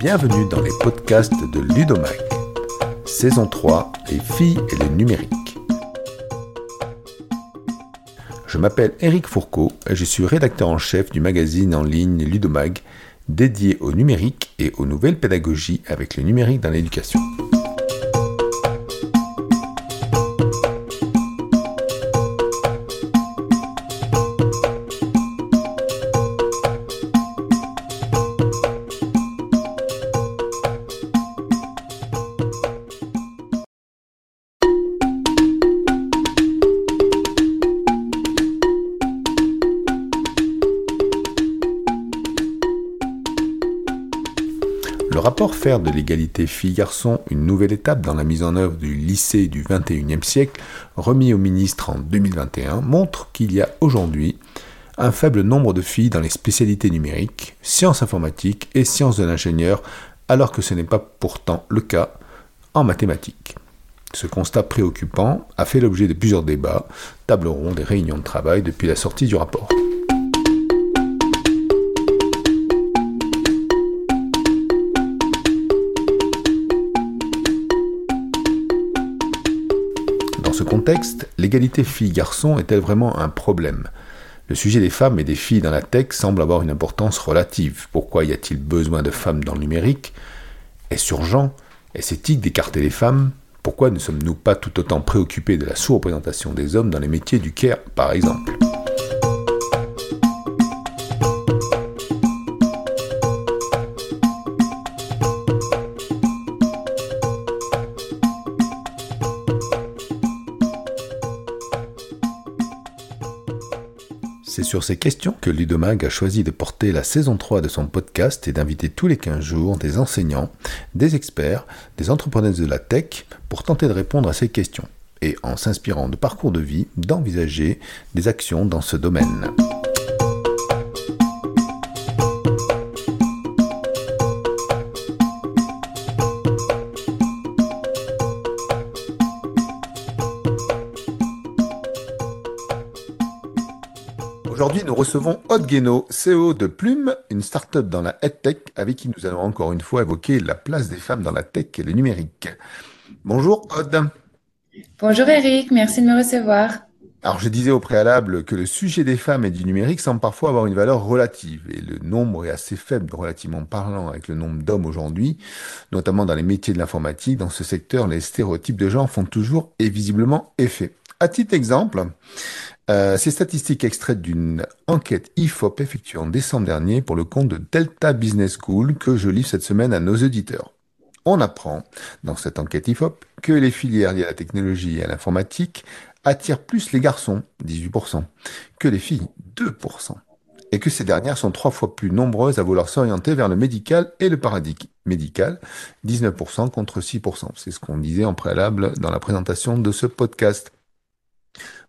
Bienvenue dans les podcasts de Ludomag. Saison 3, les filles et le numérique. Je m'appelle Eric Fourcault et je suis rédacteur en chef du magazine en ligne Ludomag, dédié au numérique et aux nouvelles pédagogies avec le numérique dans l'éducation. Rapport Faire de l'égalité filles-garçons une nouvelle étape dans la mise en œuvre du lycée du XXIe siècle, remis au ministre en 2021, montre qu'il y a aujourd'hui un faible nombre de filles dans les spécialités numériques, sciences informatiques et sciences de l'ingénieur, alors que ce n'est pas pourtant le cas en mathématiques. Ce constat préoccupant a fait l'objet de plusieurs débats, tables rondes et réunions de travail depuis la sortie du rapport. Contexte, l'égalité filles-garçons est-elle vraiment un problème. Le sujet des femmes et des filles dans la tech semble avoir une importance relative. Pourquoi y a-t-il besoin de femmes dans le numérique? Est-ce urgent? Est-ce éthique d'écarter les femmes? Pourquoi ne sommes-nous pas tout autant préoccupés de la sous-représentation des hommes dans les métiers du care, par exemple? Sur ces questions que Ludomag a choisi de porter la saison 3 de son podcast et d'inviter tous les 15 jours des enseignants, des experts, des entrepreneurs de la tech pour tenter de répondre à ces questions et, en s'inspirant de parcours de vie, d'envisager des actions dans ce domaine. Aujourd'hui, nous recevons Aude Guénaud, CEO de Plume, une start-up dans la EdTech, avec qui nous allons encore une fois évoquer la place des femmes dans la tech et le numérique. Bonjour Aude. Bonjour Eric, merci de me recevoir. Alors, je disais au préalable que le sujet des femmes et du numérique semble parfois avoir une valeur relative, et le nombre est assez faible, relativement parlant, avec le nombre d'hommes aujourd'hui, notamment dans les métiers de l'informatique. Dans ce secteur, les stéréotypes de genre font toujours et visiblement effet. À titre d'exemple, euh, ces statistiques extraites d'une enquête IFOP effectuée en décembre dernier pour le compte de Delta Business School que je lis cette semaine à nos auditeurs. On apprend, dans cette enquête IFOP, que les filières liées à la technologie et à l'informatique attirent plus les garçons, 18%, que les filles, 2%, et que ces dernières sont trois fois plus nombreuses à vouloir s'orienter vers le médical et le paradigme médical, 19% contre 6%. C'est ce qu'on disait en préalable dans la présentation de ce podcast.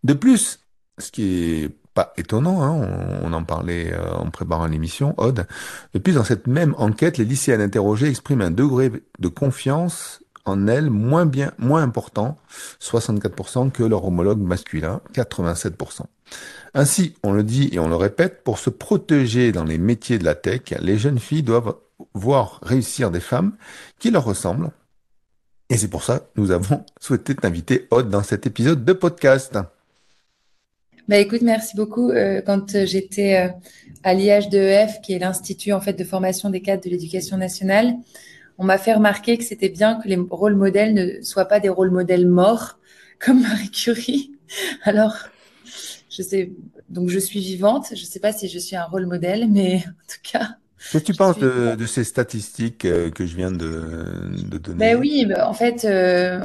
De plus, ce qui est pas étonnant, hein, on, en parlait euh, en préparant l'émission, Odd. De plus, dans cette même enquête, les lycéennes interrogées expriment un degré de confiance en elles moins bien, moins important, 64% que leur homologue masculin, 87%. Ainsi, on le dit et on le répète, pour se protéger dans les métiers de la tech, les jeunes filles doivent voir réussir des femmes qui leur ressemblent. Et c'est pour ça que nous avons souhaité t'inviter, Odd, dans cet épisode de podcast. Bah écoute, merci beaucoup. Euh, quand j'étais euh, à l'IH2EF, qui est l'Institut en fait de formation des cadres de l'éducation nationale, on m'a fait remarquer que c'était bien que les rôles modèles ne soient pas des rôles modèles morts, comme Marie Curie. Alors, je sais, donc je suis vivante. Je ne sais pas si je suis un rôle modèle, mais en tout cas. Qu'est-ce que tu penses de, de, ces statistiques euh, que je viens de, de donner Ben oui, ben en fait, euh,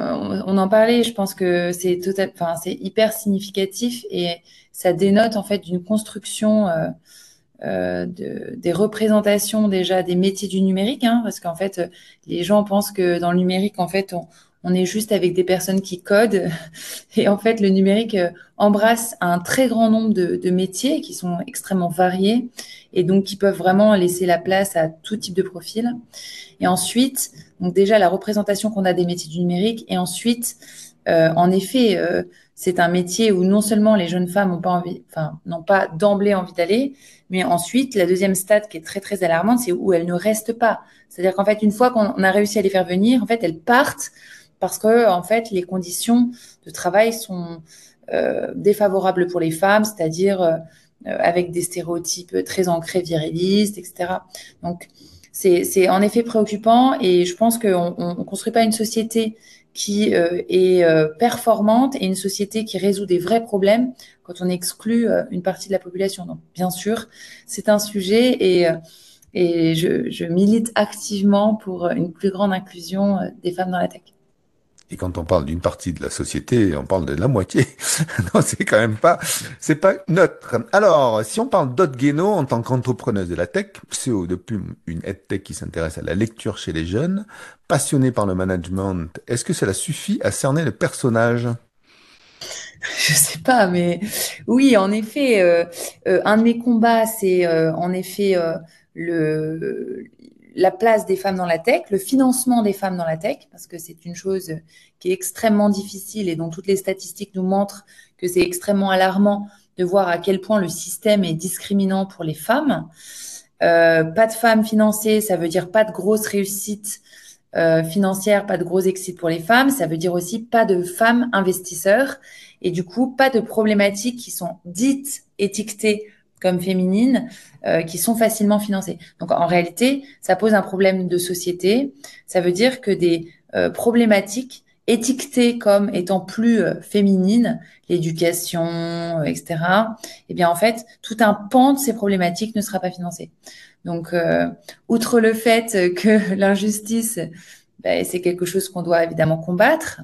on en parlait. Je pense que c'est total, enfin, c'est hyper significatif et ça dénote en fait d'une construction euh, euh, de, des représentations déjà des métiers du numérique, hein, parce qu'en fait, les gens pensent que dans le numérique, en fait, on, on est juste avec des personnes qui codent. Et en fait, le numérique embrasse un très grand nombre de, de, métiers qui sont extrêmement variés et donc qui peuvent vraiment laisser la place à tout type de profil. Et ensuite, donc déjà la représentation qu'on a des métiers du numérique et ensuite, euh, en effet, euh, c'est un métier où non seulement les jeunes femmes n'ont pas envie, enfin, n'ont pas d'emblée envie d'aller, mais ensuite, la deuxième stade qui est très, très alarmante, c'est où elles ne restent pas. C'est-à-dire qu'en fait, une fois qu'on a réussi à les faire venir, en fait, elles partent parce que, en fait, les conditions de travail sont euh, défavorables pour les femmes, c'est-à-dire euh, avec des stéréotypes très ancrés virilistes, etc. Donc, c'est en effet préoccupant et je pense qu'on ne construit pas une société qui euh, est euh, performante et une société qui résout des vrais problèmes quand on exclut euh, une partie de la population. Donc, bien sûr, c'est un sujet et, et je, je, milite activement pour une plus grande inclusion des femmes dans la tech. Et quand on parle d'une partie de la société, on parle de la moitié. non, c'est quand même pas, c'est pas neutre. Alors, si on parle d'Aude Guénaud en tant qu'entrepreneuse de la tech, CEO de Plume, une tech qui s'intéresse à la lecture chez les jeunes, passionnée par le management, est-ce que cela suffit à cerner le personnage? Je sais pas, mais oui, en effet, euh, euh, un de mes combats, c'est euh, en effet le la place des femmes dans la tech, le financement des femmes dans la tech, parce que c'est une chose qui est extrêmement difficile et dont toutes les statistiques nous montrent que c'est extrêmement alarmant de voir à quel point le système est discriminant pour les femmes. Euh, pas de femmes financées, ça veut dire pas de grosse réussite euh, financière, pas de gros exit pour les femmes. Ça veut dire aussi pas de femmes investisseurs et du coup pas de problématiques qui sont dites étiquetées comme féminines euh, qui sont facilement financées. Donc en réalité, ça pose un problème de société. Ça veut dire que des euh, problématiques étiquetées comme étant plus euh, féminines, l'éducation, etc. Eh bien en fait, tout un pan de ces problématiques ne sera pas financé. Donc outre le fait que l'injustice, ben, c'est quelque chose qu'on doit évidemment combattre.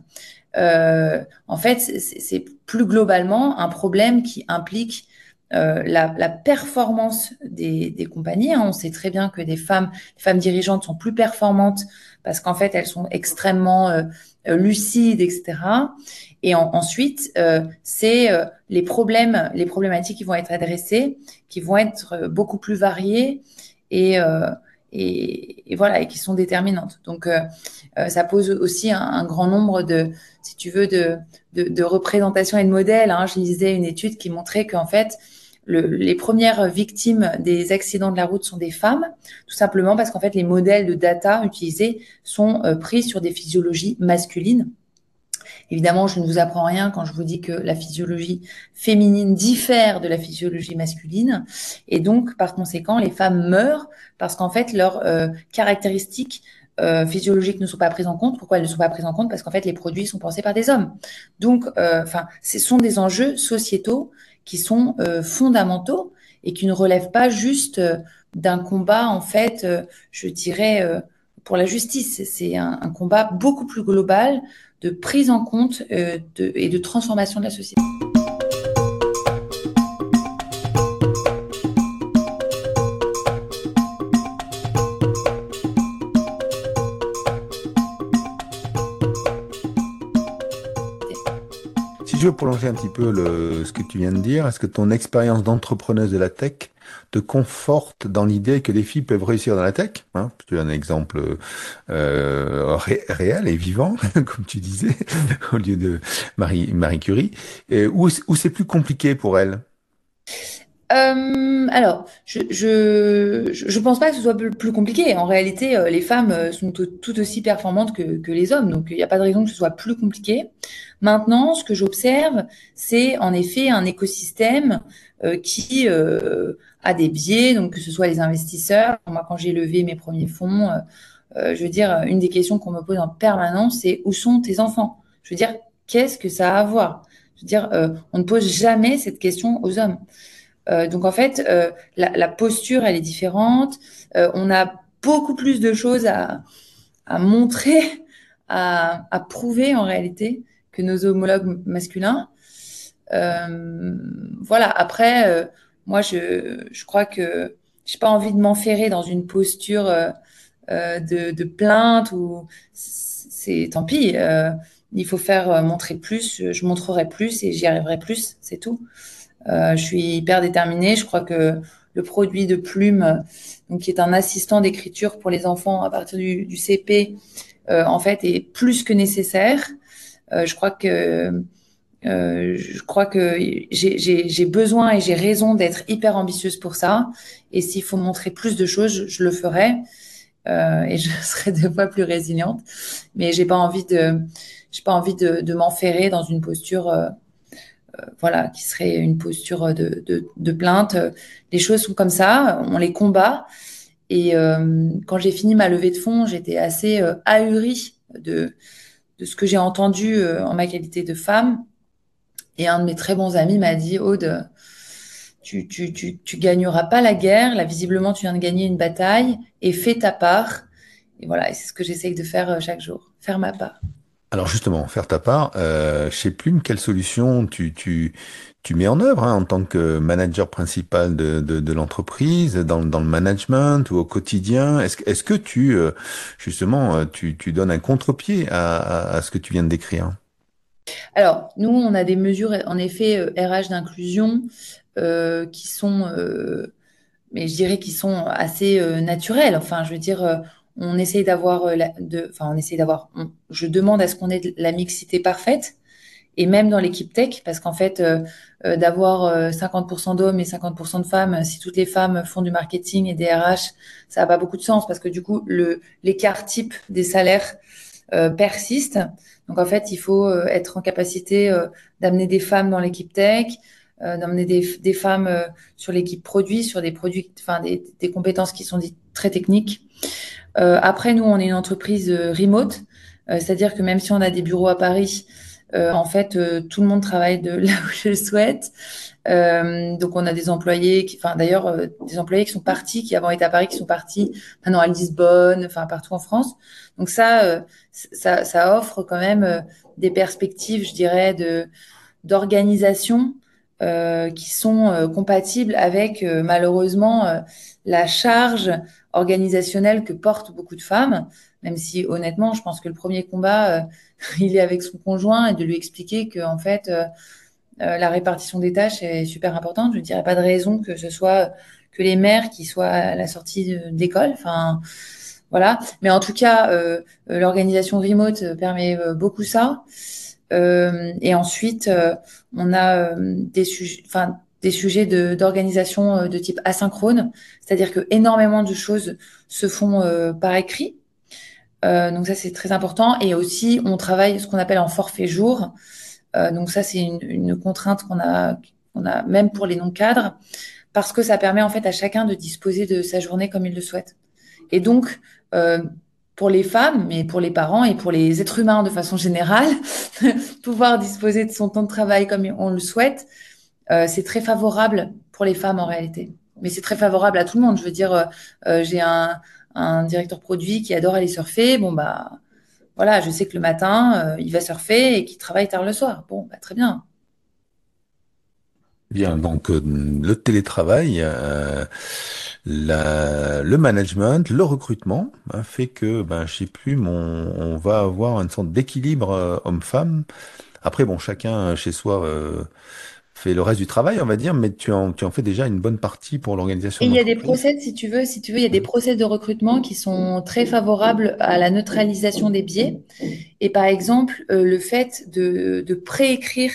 en fait, c'est plus globalement un problème qui implique euh, la, performance des, compagnies. Hein. On sait très bien que des femmes, femmes dirigeantes sont plus performantes parce qu'en fait, elles sont extrêmement euh, euh, lucides, etc. Et ensuite, c'est les problèmes, les problématiques qui vont être adressées, qui vont être beaucoup plus variées et, et, voilà, et qui sont déterminantes. Donc, ça pose aussi un, grand nombre de, si tu veux, de, de, représentations et de modèles. Hein. Je lisais une étude qui montrait qu'en fait, les premières victimes des accidents de la route sont des femmes, tout simplement parce qu'en fait, les modèles de data utilisés sont euh, pris sur des physiologies masculines. Évidemment, je ne vous apprends rien quand je vous dis que la physiologie féminine diffère de la physiologie masculine. Et donc, par conséquent, les femmes meurent parce qu'en fait, leurs euh, caractéristiques euh, physiologiques ne sont pas prises en compte. Pourquoi elles ne sont pas prises en compte? Parce qu'en fait, les produits sont pensés par des hommes. Donc, enfin, ce sont des enjeux sociétaux qui sont euh, fondamentaux et qui ne relèvent pas juste euh, d'un combat, en fait, euh, je dirais, pour la justice. C'est un, combat beaucoup plus global de prise en compte et de transformation de la société. je veux prolonger un petit peu ce que tu viens de dire, est-ce que ton expérience d'entrepreneuse de la tech te conforte dans l'idée que les filles peuvent réussir dans la tech hein as un exemple euh, réel et vivant, comme tu disais, au lieu de Marie, Curie, et où, c'est plus compliqué pour elles euh, alors, je, je, pense pas que ce soit plus compliqué. En réalité, euh, les femmes sont tout, aussi performantes que les hommes, donc il n'y a pas de raison que ce soit plus compliqué. Maintenant, ce que j'observe, c'est en effet un écosystème qui a des biais, donc que ce soit les investisseurs. Moi, quand j'ai levé mes premiers fonds, je veux dire, une des questions qu'on me pose en permanence, c'est où sont tes enfants? Je veux dire, qu'est-ce que ça a à voir? Je veux dire, on ne pose jamais cette question aux hommes. Euh, donc en fait, euh, la, posture, elle est différente. Euh, on a beaucoup plus de choses à, montrer, à, prouver en réalité que nos homologues masculins. Voilà. Après, moi, je, je crois que j'ai pas envie de m'enferrer dans une posture de, de, plainte ou c'est tant pis. il faut faire montrer plus. Je montrerai plus et j'y arriverai plus. C'est tout. Euh, je suis hyper déterminée. Je crois que le produit de Plume, donc qui est un assistant d'écriture pour les enfants à partir du, du CP, euh, en fait, est plus que nécessaire. Euh, je crois que Euh, je crois que j'ai besoin et j'ai raison d'être hyper ambitieuse pour ça. Et s'il faut montrer plus de choses, je, le ferai. Euh, et je serai deux fois plus résiliente. Mais j'ai pas envie de, j'ai pas envie de, de m'enferrer dans une posture, euh, euh, voilà, qui serait une posture de, de, de, plainte. Les choses sont comme ça, on les combat. Et euh, quand j'ai fini ma levée de fonds, j'étais assez ahurie de, de ce que j'ai entendu en ma qualité de femme. Et un de mes très bons amis m'a dit, Aude, tu, tu, tu, tu gagneras pas la guerre. Là, visiblement, tu viens de gagner une bataille et fais ta part. Et voilà, c'est ce que j'essaye de faire euh, chaque jour, faire ma part. Alors justement, faire ta part, euh, chez Plume, quelle solution tu, tu, tu mets en œuvre hein, en tant que manager principal de, de, de l'entreprise, dans, dans le management ou au quotidien Est-ce est que tu, euh, justement, euh, tu, tu donnes un contre-pied à, à, à ce que tu viens de décrire? Alors, nous, on a des mesures, en effet, RH d'inclusion euh, qui sont, euh, mais je dirais qui sont assez euh, naturels. Enfin, je veux dire, on essaye d'avoir, enfin, on essaye d'avoir. Je demande à ce qu'on ait la mixité parfaite et même dans l'équipe tech, parce qu'en fait, euh, d'avoir 50% d'hommes et 50% de femmes, si toutes les femmes font du marketing et des RH, ça n'a pas beaucoup de sens, parce que du coup, l'écart type des salaires euh, persiste. Donc en fait, il faut être en capacité d'amener des femmes dans l'équipe tech, euh, d'emmener des, des, femmes euh, sur l'équipe produit, sur des produits, enfin des, des, compétences qui sont dites très techniques. Euh, après, nous, on est une entreprise remote, c'est-à-dire que même si on a des bureaux à Paris, en fait, tout le monde travaille de là où je le souhaite. Donc, on a des employés, qui, enfin d'ailleurs, des employés qui sont partis, qui avant étaient à Paris, qui sont partis maintenant à Lisbonne, enfin partout en France. Donc ça, ça, ça offre quand même des perspectives, je dirais, de d'organisation euh, qui sont euh, compatibles avec euh, malheureusement la charge organisationnelle que portent beaucoup de femmes, même si honnêtement, je pense que le premier combat, il est avec son conjoint et de lui expliquer que en fait, la répartition des tâches est super importante. Je ne dirais pas de raison que ce soit que les mères qui soient à la sortie d'école. Enfin, voilà. Mais en tout cas, l'organisation remote permet beaucoup ça. Euh, et ensuite, euh, on a euh, des sujets, enfin des sujets d'organisation de, type asynchrone, c'est-à-dire que énormément de choses se font par écrit. donc ça c'est très important. Et aussi, on travaille ce qu'on appelle en forfait jour. Donc ça c'est une, une, contrainte qu'on a, qu'on a même pour les non cadres, parce que ça permet en fait à chacun de disposer de sa journée comme il le souhaite. Et donc pour les femmes, mais pour les parents et pour les êtres humains de façon générale, pouvoir disposer de son temps de travail comme on le souhaite, euh, c'est très favorable pour les femmes en réalité. Mais c'est très favorable à tout le monde. Je veux dire, euh, euh j'ai un, un, directeur produit qui adore aller surfer. Bon, bah, voilà, je sais que le matin, euh, il va surfer et qu'il travaille tard le soir. Bon, bah, très bien. Bien, donc euh, le télétravail, euh, le management, le recrutement hein, fait que, ben, je sais plus, on va avoir une sorte d'équilibre homme-femme. Après, bon, chacun chez soi fait le reste du travail, on va dire, mais tu en, tu en fais déjà une bonne partie pour l'organisation. Et il y a des process, si tu veux, si tu veux, il y a des process de recrutement qui sont très favorables à la neutralisation des biais. Et par exemple, le fait de, de préécrire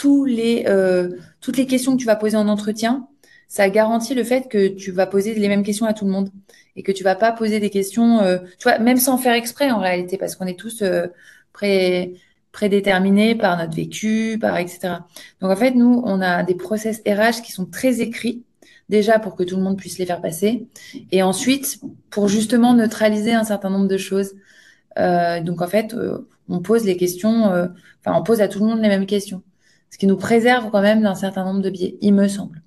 tous les, euh, toutes les questions que tu vas poser en entretien, ça garantit le fait que tu vas poser les mêmes questions à tout le monde et que tu vas pas poser des questions, euh, tu vois, même sans faire exprès en réalité, parce qu'on est tous euh, pré, prédéterminés par notre vécu, par etc. Donc en fait, nous, on a des process RH qui sont très écrits, déjà pour que tout le monde puisse les faire passer, et ensuite pour justement neutraliser un certain nombre de choses. Euh, donc en fait, euh, on pose les questions, euh, enfin on pose à tout le monde les mêmes questions ce qui nous préserve quand même d'un certain nombre de biais, il me semble.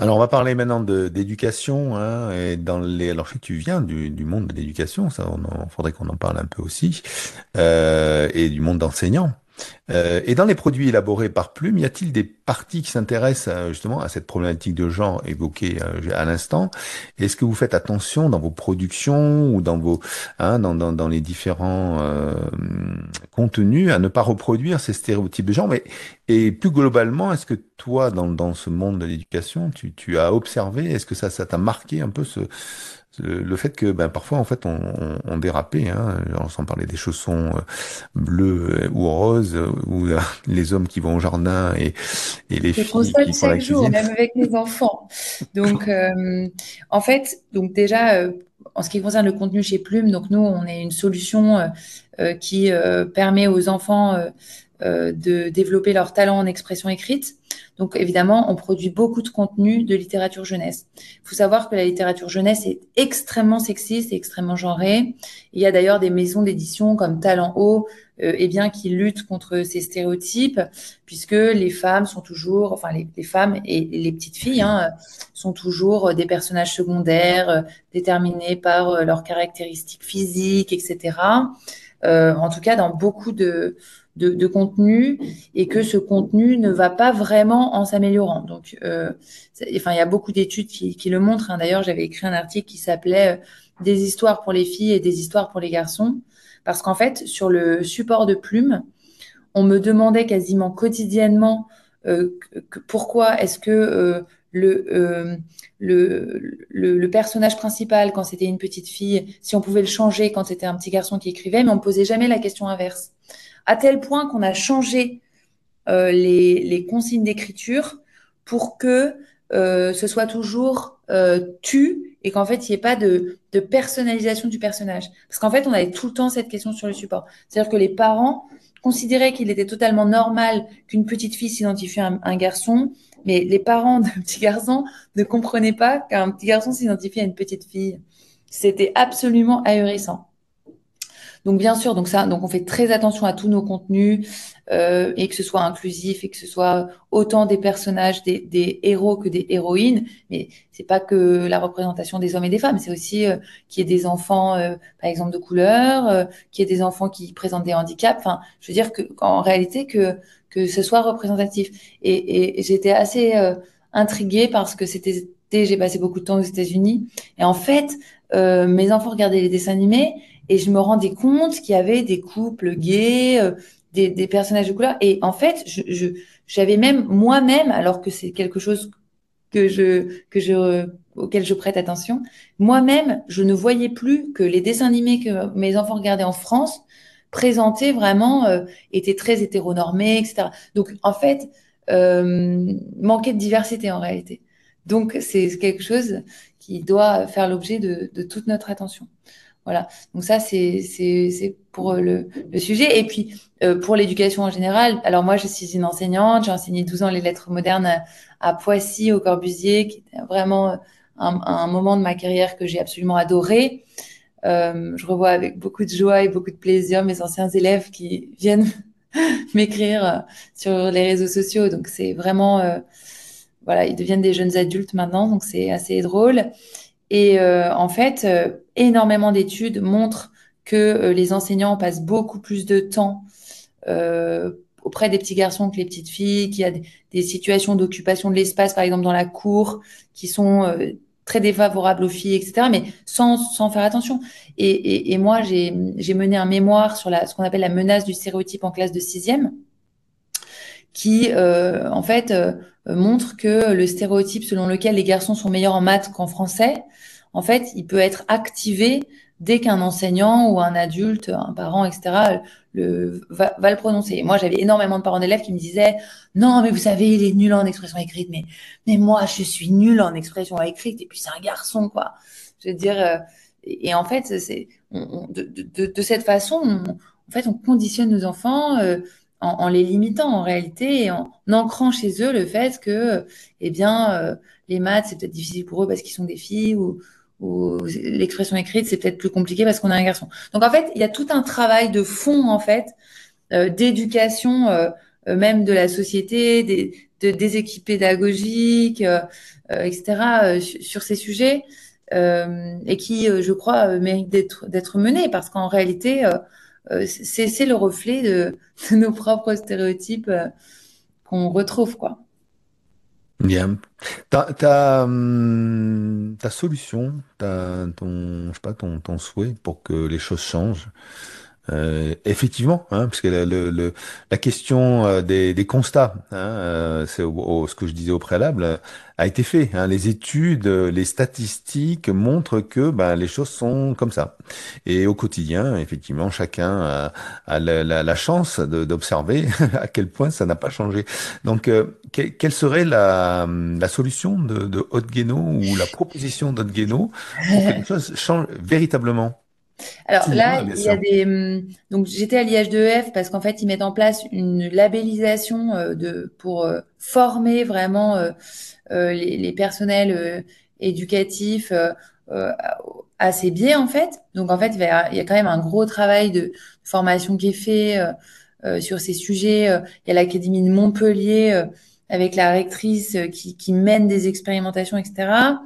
Alors, on va parler maintenant d'éducation. Hein, et dans les... Alors, tu viens du, monde de l'éducation, ça, on faudrait qu'on en parle un peu aussi, euh, et du monde d'enseignants. Euh, et dans les produits élaborés par Plume, y a-t-il des parties qui s'intéressent euh, justement à cette problématique de genre évoquée euh, à l'instant? Est-ce que vous faites attention dans vos productions ou dans vos hein, dans, dans, dans, les différents contenus à ne pas reproduire ces stéréotypes de genre? Mais Et plus globalement, est-ce que toi, dans, dans ce monde de l'éducation, tu, tu as observé, est-ce que ça, ça t'a marqué un peu ce, le, le fait que ben, parfois, en fait, on, on, on dérapait, hein, on s'en parlait des chaussons euh, bleus ou roses, euh, ou euh, les hommes qui vont au jardin et, et les Je filles qui font la chaque jour, cuisine. même avec mes enfants. Donc, euh, en fait, donc déjà, euh, en ce qui concerne le contenu chez Plume, donc nous, on est une solution euh, euh, qui euh, permet aux enfants euh, euh, de développer leur talent en expression écrite. Donc, évidemment, on produit beaucoup de contenu de littérature jeunesse. Il faut savoir que la littérature jeunesse est extrêmement sexiste et extrêmement genrée. Il y a d'ailleurs des maisons d'édition comme Talent Haut, euh, eh bien, qui luttent contre ces stéréotypes puisque les femmes sont toujours, enfin les, femmes et les petites filles hein, sont toujours des personnages secondaires euh, déterminés par euh, leurs caractéristiques physiques, etc. Euh, en tout cas, dans beaucoup de, de, de contenus, et que ce contenu ne va pas vraiment en s'améliorant. Donc, euh, enfin, il y a beaucoup d'études qui, qui le montrent. hein. D'ailleurs, j'avais écrit un article qui s'appelait euh, Des histoires pour les filles et des histoires pour les garçons, parce qu'en fait, sur le support de plumes, on me demandait quasiment quotidiennement euh, pourquoi est-ce que euh, le, euh, le, le, le personnage principal, quand c'était une petite fille, si on pouvait le changer quand c'était un petit garçon qui écrivait, mais on posait jamais la question inverse. À tel point qu'on a changé euh, les, les consignes d'écriture pour que euh, ce soit toujours euh, tu et qu'en fait il n'y ait pas de, de personnalisation du personnage. Parce qu'en fait on avait tout le temps cette question sur le support. C'est-à-dire que les parents considéraient qu'il était totalement normal qu'une petite fille s'identifie à un, un garçon, mais les parents de petits garçons ne comprenaient pas qu'un petit garçon s'identifie à une petite fille. C'était absolument ahurissant. Donc bien sûr, donc ça, donc on fait très attention à tous nos contenus euh, et que ce soit inclusif et que ce soit autant des personnages, des, des héros que des héroïnes. Mais c'est pas que la représentation des hommes et des femmes, c'est aussi euh, qu'il y ait des enfants, euh, par exemple de couleur, euh, qu'il y ait des enfants qui présentent des handicaps. Enfin, je veux dire que en réalité que que ce soit représentatif. Et, et, et j'étais assez euh, intriguée parce que c'était j'ai passé beaucoup de temps aux États-Unis et en fait euh, mes enfants regardaient les dessins animés et je me rendais compte qu'il y avait des couples gays, euh, des, des personnages de couleur. Et en fait, je, je, j'avais même moi-même, alors que c'est quelque chose que je, que je, auquel je prête attention, moi-même, je ne voyais plus que les dessins animés que mes enfants regardaient en France présentaient vraiment, euh, étaient très hétéronormés, etc. Donc, en fait, euh, manquait de diversité en réalité. Donc, c'est quelque chose qui doit faire l'objet de, de toute notre attention. Voilà. Donc ça, c'est pour le, le sujet. Et puis euh, pour l'éducation en général. Alors moi, je suis une enseignante. J'ai enseigné 12 ans les lettres modernes à, à Poissy, au Corbusier, qui était vraiment un, un moment de ma carrière que j'ai absolument adoré. Euh, je revois avec beaucoup de joie et beaucoup de plaisir mes anciens élèves qui viennent m'écrire sur les réseaux sociaux. Donc c'est vraiment euh, voilà, ils deviennent des jeunes adultes maintenant, donc c'est assez drôle. Et euh, en fait, euh, énormément d'études montrent que euh, les enseignants passent beaucoup plus de temps auprès des petits garçons que les petites filles, qu'il y a des, situations d'occupation de l'espace, par exemple dans la cour, qui sont très défavorables aux filles, etc., mais sans, sans faire attention. Et, et, et moi, j'ai mené un mémoire sur la, ce qu'on appelle la menace du stéréotype en classe de sixième, qui, euh, en fait, euh, montre que le stéréotype selon lequel les garçons sont meilleurs en maths qu'en français, en fait, il peut être activé dès qu'un enseignant ou un adulte, un parent, etc., le, va, va le prononcer. Moi, j'avais énormément de parents d'élèves qui me disaient Non, mais vous savez, il est nul en expression écrite, mais, mais moi, je suis nul en expression écrite, et puis c'est un garçon, quoi. Je veux dire, euh, et, en fait, c'est de, de, de, cette façon, on, en fait, on conditionne nos enfants. Euh, en, en, les limitant en réalité et en ancrant chez eux le fait que, eh bien, euh, les maths, c'est peut-être difficile pour eux parce qu'ils sont des filles ou, ou l'expression écrite, c'est peut-être plus compliqué parce qu'on a un garçon. Donc, en fait, il y a tout un travail de fond, en fait, euh, d'éducation, euh, même de la société, des, de, des équipes pédagogiques, euh, etc., sur, ces sujets, euh, et qui, je crois, méritent d'être menés parce qu'en réalité, euh, c'est le reflet de, nos propres stéréotypes euh, qu'on retrouve, quoi. Bien. Ta, hum, ta solution, ta, ton souhait pour que les choses changent, Euh, effectivement, hein, parce que le, le- le- la question euh, des, des constats, hein, euh, c'est au- au- ce que je disais au préalable, euh, a été fait. hein. Les études, euh, les statistiques montrent que ben, les choses sont comme ça. Et au quotidien, effectivement, chacun a, a la, la- la chance de- d'observer à quel point ça n'a pas changé. Donc, euh, que- quelle serait la, la solution de, de Haute Guéno ou la proposition d'Haute Guéno pour que les choses changent véritablement? Alors là, il y a des. hum, Donc j'étais à l'IH2F parce qu'en fait, ils mettent en place une labellisation euh, de, pour euh, former vraiment euh, les, les personnels éducatifs à ces biais, en fait. Donc en fait, il y a, quand même un gros travail de formation qui est fait sur ces sujets. Il y a l'Académie de Montpellier avec la rectrice qui, qui mène des expérimentations, etc.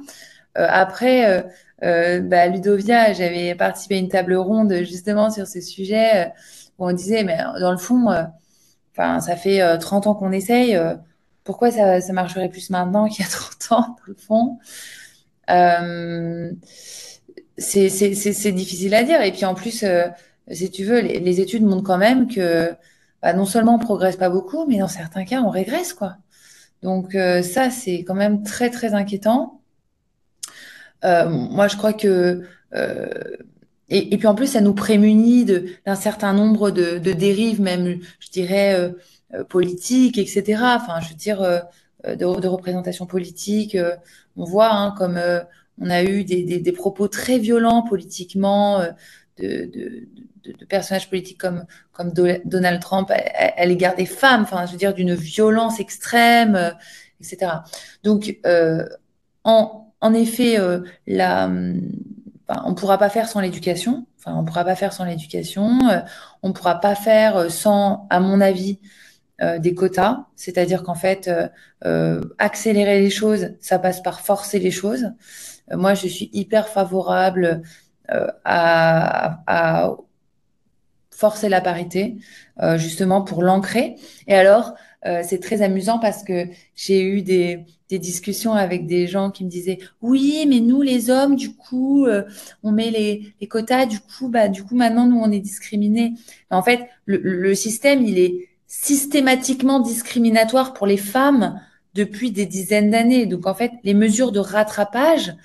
Après, euh, euh, bah, Ludovia, j'avais participé à une table ronde justement sur ce sujet euh, où on disait, mais dans le fond, euh, enfin, ça fait euh, 30 ans qu'on essaye, euh, pourquoi ça, marcherait plus maintenant qu'il y a 30 ans, dans le fond? Euh, c'est difficile à dire. Et puis en plus, euh, si tu veux, les, études montrent quand même que bah, non seulement on progresse pas beaucoup, mais dans certains cas, on régresse, quoi. Donc euh, ça, c'est quand même très, très inquiétant. Euh, moi, je crois que euh, et, et puis en plus, ça nous prémunit d'un certain nombre de, dérives, même, je dirais, euh, euh, politiques, etc. Enfin, je veux dire, euh, de, de représentation politique. euh, on voit hein, comme on a eu des, des, des propos très violents politiquement de, de, personnages politiques comme, comme Do- Donald Trump à, à- l'égard des femmes. Enfin, je veux dire, d'une violence extrême, etc. Donc, en, en effet, euh, la, enfin, on ne pourra pas faire sans l'éducation. Enfin, on ne pourra pas faire sans l'éducation. Euh, on ne pourra pas faire euh, sans, à mon avis, euh, des quotas. C'est-à-dire qu'en fait, euh, euh, accélérer les choses, ça passe par forcer les choses. Moi, je suis hyper favorable à, à forcer la parité, justement pour l'ancrer. Et alors, euh, c'est très amusant parce que j'ai eu des, des discussions avec des gens qui me disaient, oui, mais nous, les hommes, du coup, euh, on met les, les quotas, du coup, bah, du coup, maintenant, nous, on est discriminés. En fait, le, le système, il est systématiquement discriminatoire pour les femmes depuis des dizaines d'années. Donc, en fait, les mesures de rattrapage,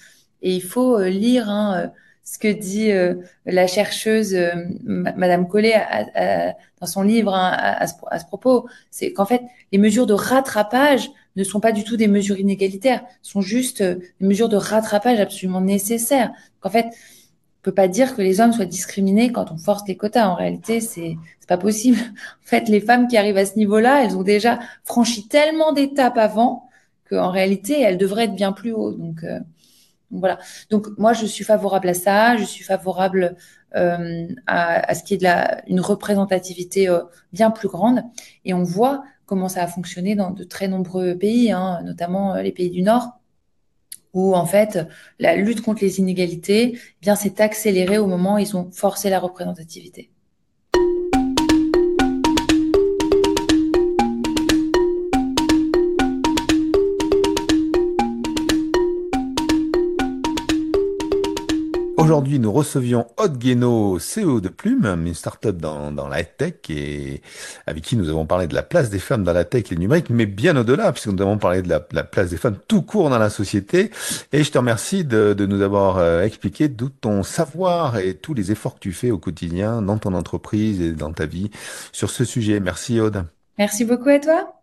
et il faut euh, lire hein, euh, ce que dit euh, la chercheuse euh, Ma- Madame Collet à- dans son livre hein, à, ce, à ce propos, c'est qu'en fait, les mesures de rattrapage ne sont pas du tout des mesures inégalitaires, sont juste euh, des mesures de rattrapage absolument nécessaires. En fait, on peut pas dire que les hommes soient discriminés quand on force les quotas. En réalité, c'est c'est pas possible. En fait, les femmes qui arrivent à ce niveau-là, elles ont déjà franchi tellement d'étapes avant qu'en réalité, elles devraient être bien plus haut. Donc, euh, voilà. Donc moi, je suis favorable à ça. Je suis favorable euh, à, à ce qui est de la, une représentativité euh, bien plus grande. Et on voit comment ça a fonctionné dans de très nombreux pays, hein, notamment euh, les pays du Nord, où en fait la lutte contre les inégalités, eh bien s'est accélérée au moment où ils ont forcé la représentativité. Aujourd'hui, nous recevions Haute Guéno, CEO de Plume, une start-up dans, dans la tech et avec qui nous avons parlé de la place des femmes dans la tech et le numérique, mais bien au-delà, puisque nous avons parlé de la, la place des femmes tout court dans la société. Et je te remercie de, de nous avoir euh, expliqué tout ton savoir et tous les efforts que tu fais au quotidien dans ton entreprise et dans ta vie sur ce sujet. Merci Aude. Merci beaucoup à toi?